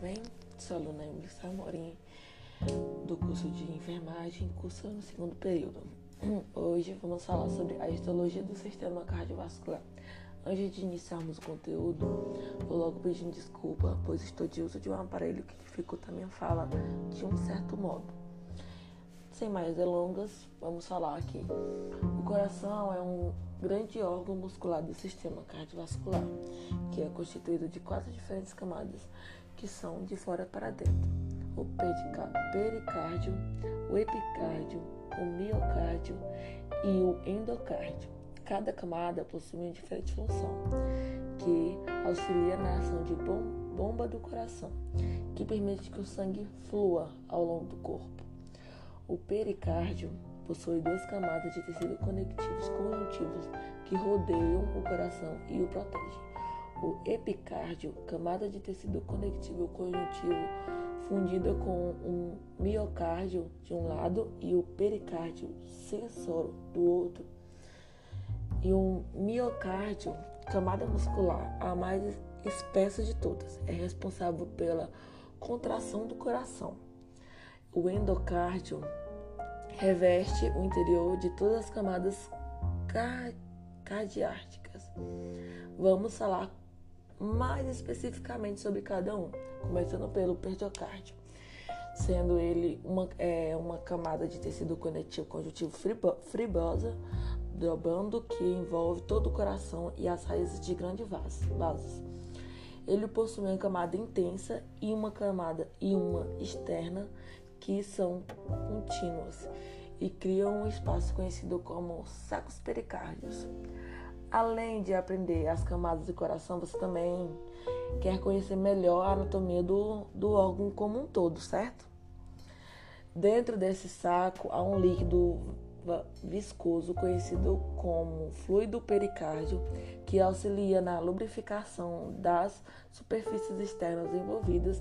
bem? Sou aluna Emily Samorim, do curso de enfermagem, cursando no segundo período. Hoje vamos falar sobre a histologia do sistema cardiovascular. Antes de iniciarmos o conteúdo, vou logo pedindo desculpa, pois estou de uso de um aparelho que dificulta a minha fala de um certo modo. Sem mais delongas, vamos falar aqui. O coração é um grande órgão muscular do sistema cardiovascular, que é constituído de quatro diferentes camadas, que são de fora para dentro: o pericárdio, o epicárdio, o miocárdio e o endocárdio. Cada camada possui uma diferente função, que auxilia na ação de bomba do coração, que permite que o sangue flua ao longo do corpo. O pericárdio possui duas camadas de tecido conectivos conjuntivos que rodeiam o coração e o protegem. O epicárdio, camada de tecido conectivo conjuntivo fundida com um miocárdio de um lado e o pericárdio sensor do outro. E um miocárdio, camada muscular, a mais espessa de todas, é responsável pela contração do coração. O endocárdio reveste o interior de todas as camadas cardiárticas. Vamos falar mais especificamente sobre cada um, começando pelo perdiocárdio, sendo ele uma, é, uma camada de tecido conectivo conjuntivo fibrosa, dobrando que envolve todo o coração e as raízes de grandes vasos. Ele possui uma camada intensa e uma camada e uma externa que são contínuas e criam um espaço conhecido como sacos pericárdios. Além de aprender as camadas do coração, você também quer conhecer melhor a anatomia do, do órgão como um todo, certo? Dentro desse saco há um líquido viscoso conhecido como fluido pericárdio, que auxilia na lubrificação das superfícies externas envolvidas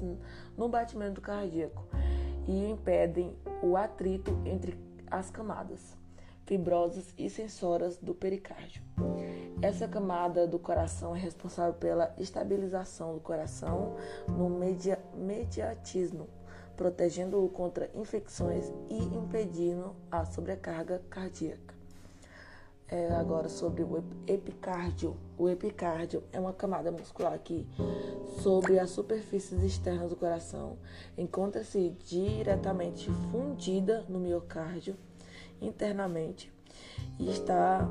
no batimento cardíaco e impedem o atrito entre as camadas fibrosas e sensoras do pericárdio. Essa camada do coração é responsável pela estabilização do coração no media, mediatismo protegendo-o contra infecções e impedindo a sobrecarga cardíaca. É agora sobre o epicárdio. O epicárdio é uma camada muscular que, sobre as superfícies externas do coração, encontra-se diretamente fundida no miocárdio internamente e está,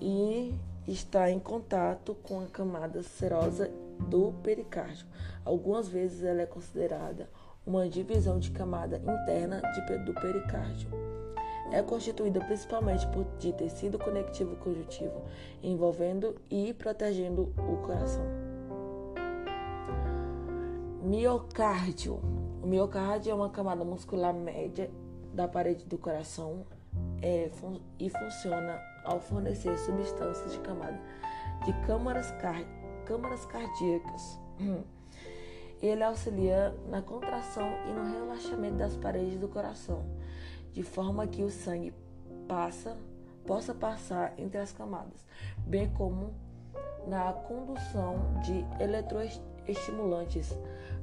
e está em contato com a camada serosa do pericárdio. Algumas vezes ela é considerada uma divisão de camada interna de, do pericárdio. É constituída principalmente por, de tecido conectivo conjuntivo, envolvendo e protegendo o coração. Miocárdio. O miocárdio é uma camada muscular média da parede do coração é, fun e funciona ao fornecer substâncias de camada de câmaras, car câmaras cardíacas. Ele auxilia na contração e no relaxamento das paredes do coração, de forma que o sangue passa, possa passar entre as camadas, bem como na condução de eletroestimulantes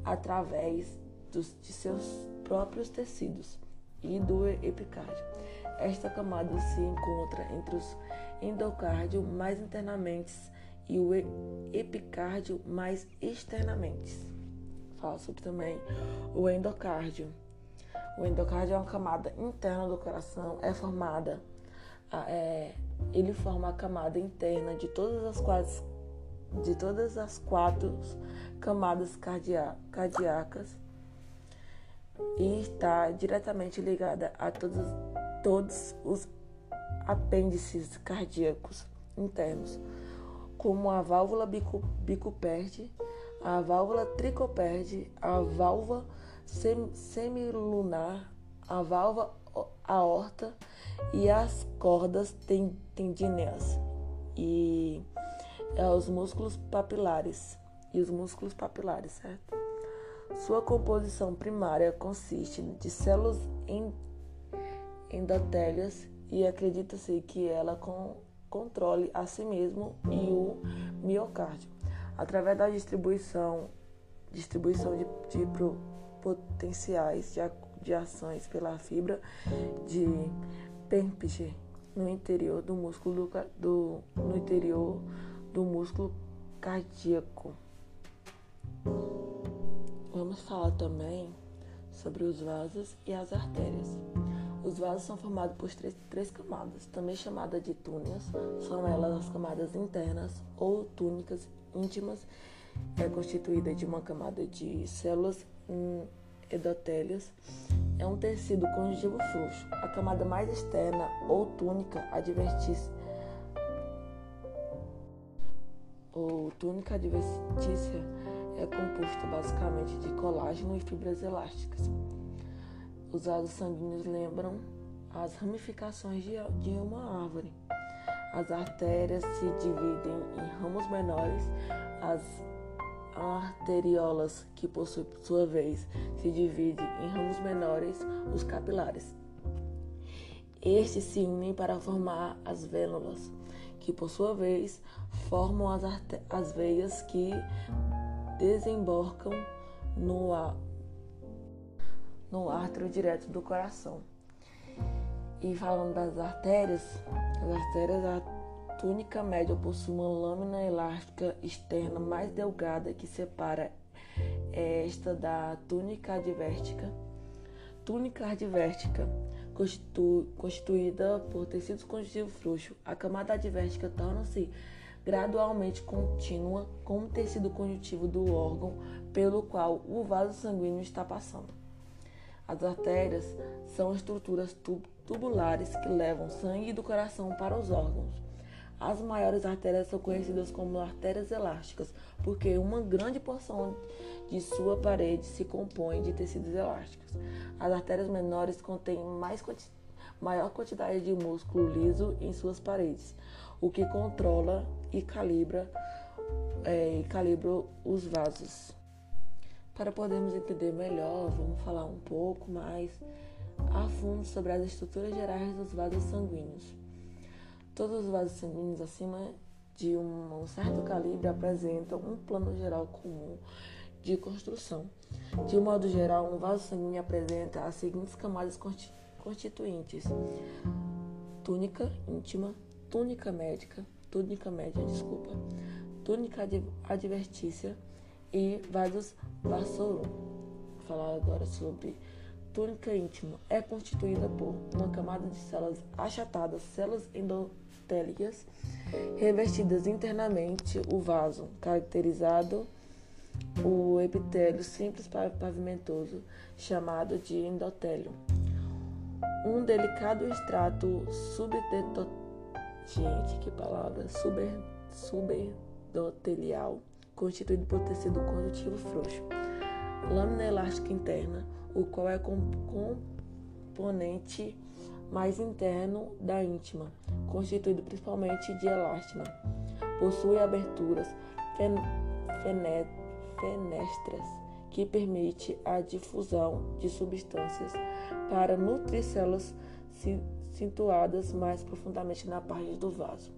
através dos, de seus próprios tecidos e do epicárdio. Esta camada se encontra entre os endocárdio mais internamente e o epicárdio mais externamente fala sobre também o endocárdio. O endocárdio é uma camada interna do coração, é formada, é, ele forma a camada interna de todas as quatro, de todas as quatro camadas cardíacas e está diretamente ligada a todos, todos os apêndices cardíacos internos, como a válvula bicu, bicuperte, a válvula tricoperde, a válvula semilunar, a válvula aorta e as cordas tendíneas e é, os músculos papilares e os músculos papilares, certo? Sua composição primária consiste de células endotélias e acredita-se que ela com, controle a si mesmo e o miocárdio através da distribuição distribuição de, de potenciais de, de ações pela fibra de Pemphigus no interior do músculo do, no interior do músculo cardíaco. Vamos falar também sobre os vasos e as artérias. Os vasos são formados por três, três camadas, também chamadas de túnias. São elas as camadas internas ou túnicas íntimas. É constituída de uma camada de células endotélias. É um tecido conjuntivo frouxo. A camada mais externa ou túnica advertícia ou túnica advertícia é composta basicamente de colágeno e fibras elásticas. Os vasos sanguíneos lembram as ramificações de, uma árvore. As artérias se dividem em ramos menores, as arteriolas, que por sua vez se dividem em ramos menores, os capilares. Estes se unem para formar as vênulas, que por sua vez formam as, as veias que desembocam no, no átrio direto do coração. E falando das artérias, as artérias, a túnica média possui uma lâmina elástica externa mais delgada que separa esta da túnica advértica. Túnica advértica constituída por tecidos conjuntivos frouxos. A camada advértica torna-se gradualmente contínua com o tecido conjuntivo do órgão pelo qual o vaso sanguíneo está passando. As artérias são estruturas tubulares que levam sangue do coração para os órgãos. As maiores artérias são conhecidas como artérias elásticas, porque uma grande porção de sua parede se compõe de tecidos elásticos. As artérias menores contêm mais maior quantidade de músculo liso em suas paredes, o que controla e calibra, é, calibra os vasos. Para podermos entender melhor, vamos falar um pouco mais a fundo sobre as estruturas gerais dos vasos sanguíneos. Todos os vasos sanguíneos acima de um certo calibre apresentam um plano geral comum de construção. De um modo geral, um vaso sanguíneo apresenta as seguintes camadas constituintes: túnica íntima, túnica médica, túnica média, desculpa, túnica advertícia e vasos vassorum. Vou falar agora sobre túnica íntima. É constituída por uma camada de células achatadas, células endotélicas, revestidas internamente o vaso, caracterizado o epitélio simples pavimentoso, chamado de endotélio. Um delicado extrato subdetotal Gente, que palavra super, subendotelial, constituído por tecido conjuntivo frouxo. Lâmina elástica interna, o qual é componente mais interno da íntima, constituído principalmente de elástina. Possui aberturas fen fenestras que permite a difusão de substâncias para nutrir células situadas mais profundamente na parte do vaso.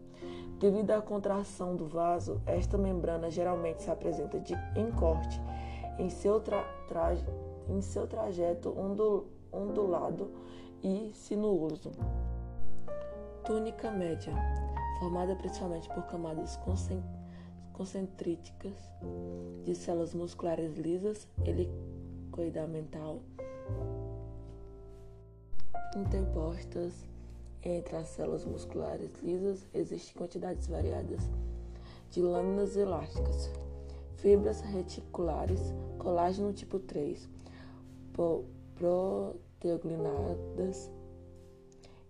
Devido à contração do vaso, esta membrana geralmente se apresenta de, em corte em seu, tra, tra, em seu trajeto ondul, ondulado e sinuoso. Túnica média, formada principalmente por camadas concentríticas de células musculares lisas, helicoidamental, interpostas entre as células musculares lisas existem quantidades variadas de lâminas elásticas, fibras reticulares, colágeno tipo 3, proteoglinadas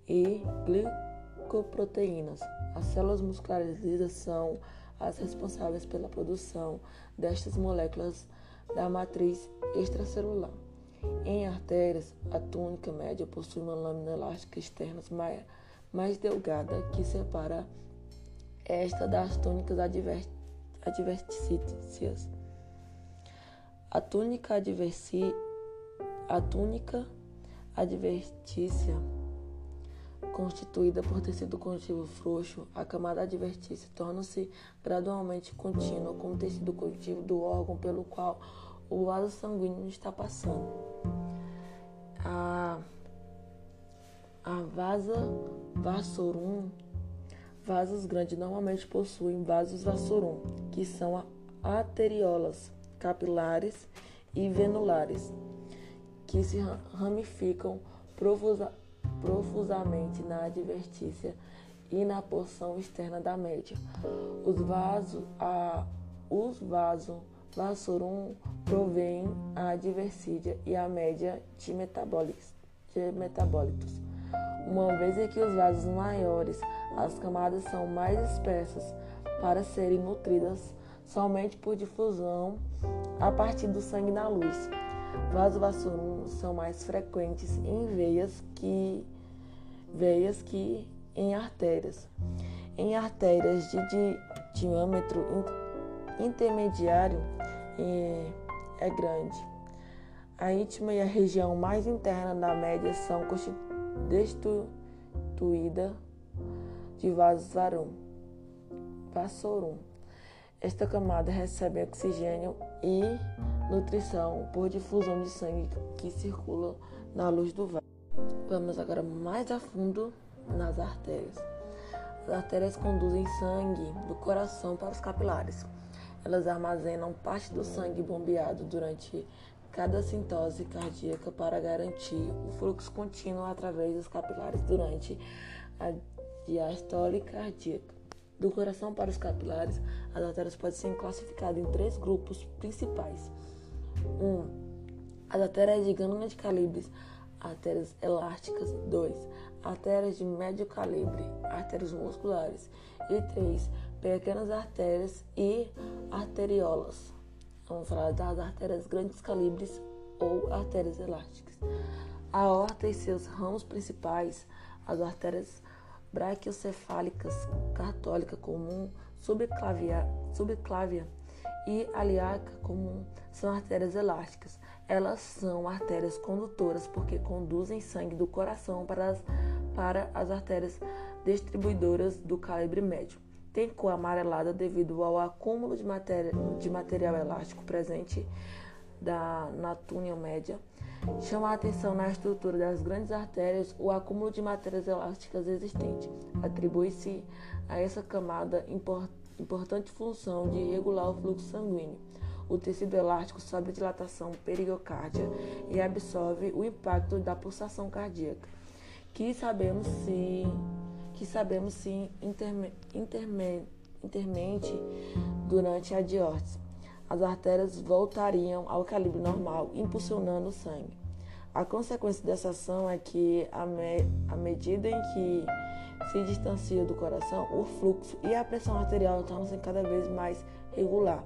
e glicoproteínas. As células musculares lisas são as responsáveis pela produção destas moléculas da matriz extracelular. Em artérias, a túnica média possui uma lâmina elástica externa mais, mais delgada que separa esta das túnicas advertícias. A túnica, adversi, a túnica advertícia, constituída por tecido conjuntivo frouxo, a camada advertícia torna-se gradualmente contínua com o tecido conjuntivo do órgão pelo qual o vaso sanguíneo está passando. A, a vasa vassorum, vasos grandes normalmente possuem vasos vassorum, que são arteriolas capilares e venulares, que se ramificam profusa, profusamente na advertícia e na porção externa da média. Os vasos, a, os vasos vassorum provém a adversidia e a média de de metabólitos. Uma vez que os vasos maiores, as camadas são mais espessas para serem nutridas somente por difusão a partir do sangue na luz. Vasovasculos são mais frequentes em veias que, veias que em artérias. Em artérias de, de diâmetro intermediário é, é grande. A íntima e a região mais interna da média são destituídas de vasos vassorum. Esta camada recebe oxigênio e nutrição por difusão de sangue que circula na luz do vaso. Vamos agora mais a fundo nas artérias. As artérias conduzem sangue do coração para os capilares. Elas armazenam parte do sangue bombeado durante cada sintose cardíaca para garantir o fluxo contínuo através dos capilares durante a diastole cardíaca. Do coração para os capilares, as artérias podem ser classificadas em três grupos principais. 1. Um, as artérias de grande calibre, artérias elásticas. 2. Artérias de médio calibre, artérias musculares. E 3. Pequenas artérias e arteriolas. Vamos falar das artérias grandes calibres ou artérias elásticas. A aorta e seus ramos principais, as artérias braquiocefálicas, católica comum, subclávia, subclávia e aliaca comum são artérias elásticas. Elas são artérias condutoras porque conduzem sangue do coração para as, para as artérias distribuidoras do calibre médio. Tem cor amarelada devido ao acúmulo de, matéria, de material elástico presente da, na túnel média Chama a atenção na estrutura das grandes artérias o acúmulo de matérias elásticas existente. Atribui-se a essa camada importante função de regular o fluxo sanguíneo. O tecido elástico sobe a dilatação perigocárdia e absorve o impacto da pulsação cardíaca, que sabemos se que sabemos se interme, interme, intermente durante a diórtese as artérias voltariam ao calibre normal, impulsionando o sangue. A consequência dessa ação é que, à, me medida em que se distancia do coração, o fluxo e a pressão arterial tornam-se cada vez mais regular.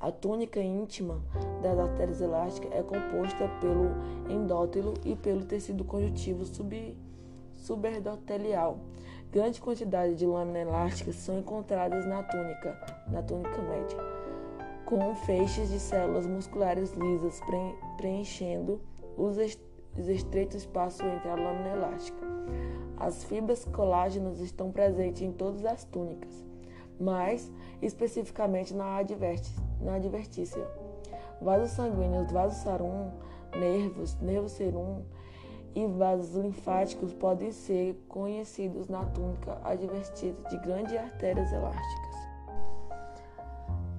A túnica íntima das artérias elásticas é composta pelo endótelo e pelo tecido conjuntivo sub, subendotelial. Grande quantidade de lâminas elásticas são encontradas na túnica, na túnica média com feixes de células musculares lisas preenchendo os estreitos espaços entre a lâmina elástica. As fibras colágenas estão presentes em todas as túnicas, mais especificamente na, na advertícia. Vasos sanguíneos, vasos sarum, nervos, nervo serum e vasos linfáticos podem ser conhecidos na túnica advertida de grandes artérias elásticas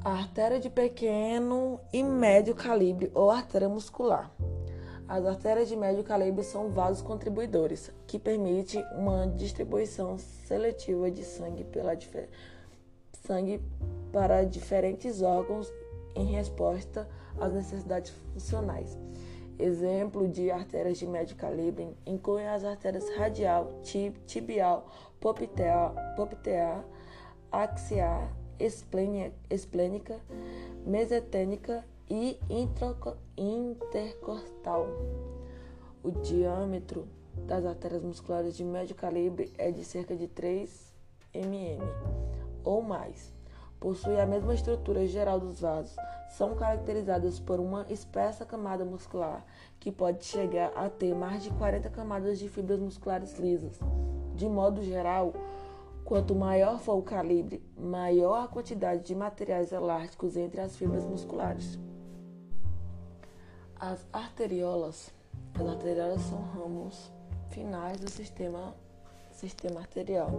a artéria de pequeno e médio calibre ou artéria muscular. As artérias de médio calibre são vasos contribuidores, que permitem uma distribuição seletiva de sangue, pela sangue para diferentes órgãos em resposta às necessidades funcionais. Exemplo de artérias de médio calibre incluem as artérias radial, tibial, poplitear, axial, esplênica, mesetênica e intercostal. O diâmetro das artérias musculares de médio calibre é de cerca de 3 mm ou mais. Possui a mesma estrutura geral dos vasos. São caracterizadas por uma espessa camada muscular que pode chegar a ter mais de 40 camadas de fibras musculares lisas. De modo geral, Quanto maior for o calibre, maior a quantidade de materiais elásticos entre as fibras musculares. As arteriolas, as arteriolas são ramos finais do sistema, sistema arterial.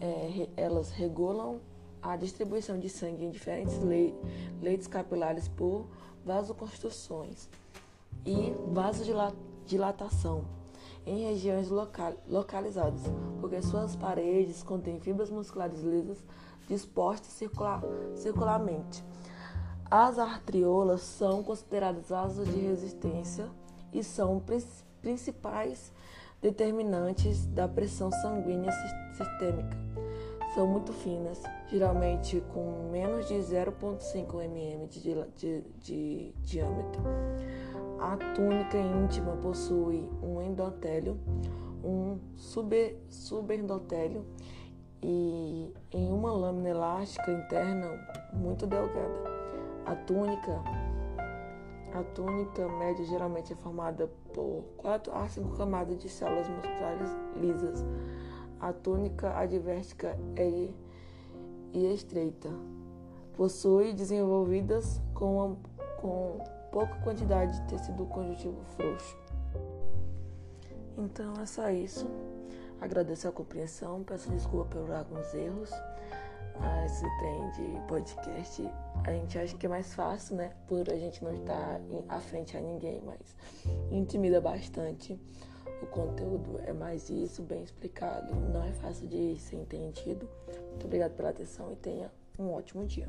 É, elas regulam a distribuição de sangue em diferentes leitos capilares por vasoconstruções e vasodilatação em regiões local, localizadas, porque suas paredes contêm fibras musculares lisas dispostas circular, circularmente. As artriolas são consideradas vasos de resistência e são principais determinantes da pressão sanguínea sistêmica. São muito finas, geralmente com menos de 0,5 mm de, de, de diâmetro. A túnica íntima possui um endotélio, um super, subendotélio e em uma lâmina elástica interna muito delgada. A túnica, a túnica média geralmente é formada por 4 a 5 camadas de células musculares lisas. A túnica advértica é estreita. Possui desenvolvidas com, com pouca quantidade de tecido conjuntivo frouxo. Então é só isso. Agradeço a compreensão, peço desculpa por alguns erros. Esse trem de podcast a gente acha que é mais fácil, né? Por a gente não estar à frente a ninguém, mas intimida bastante. O conteúdo é mais isso, bem explicado. Não é fácil de ser entendido. Muito obrigado pela atenção e tenha um ótimo dia.